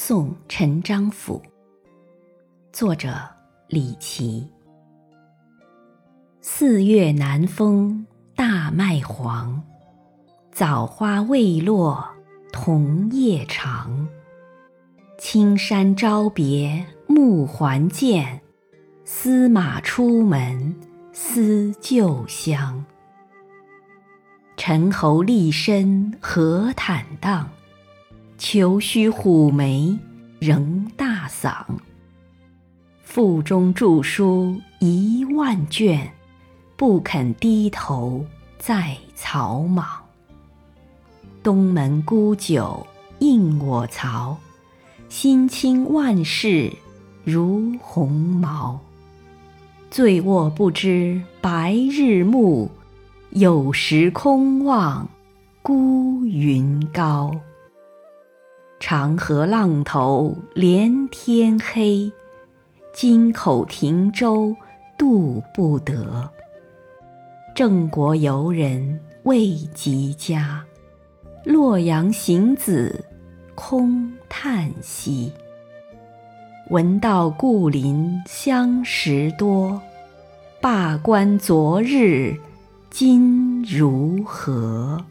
宋陈章甫。作者李琦。四月南风大麦黄，枣花未落桐叶长。青山朝别暮还见，司马出门思旧乡。陈侯立身何坦荡，虬须虎眉仍大嗓。腹中著书一万卷，不肯低头在草莽。东门沽酒应我曹。心清万事如鸿毛，醉卧不知白日暮，有时空望孤云高。长河浪头连天黑，京口停舟渡不得。郑国游人未及家，洛阳行子空。叹息，闻道故邻相识多，罢官昨日今如何？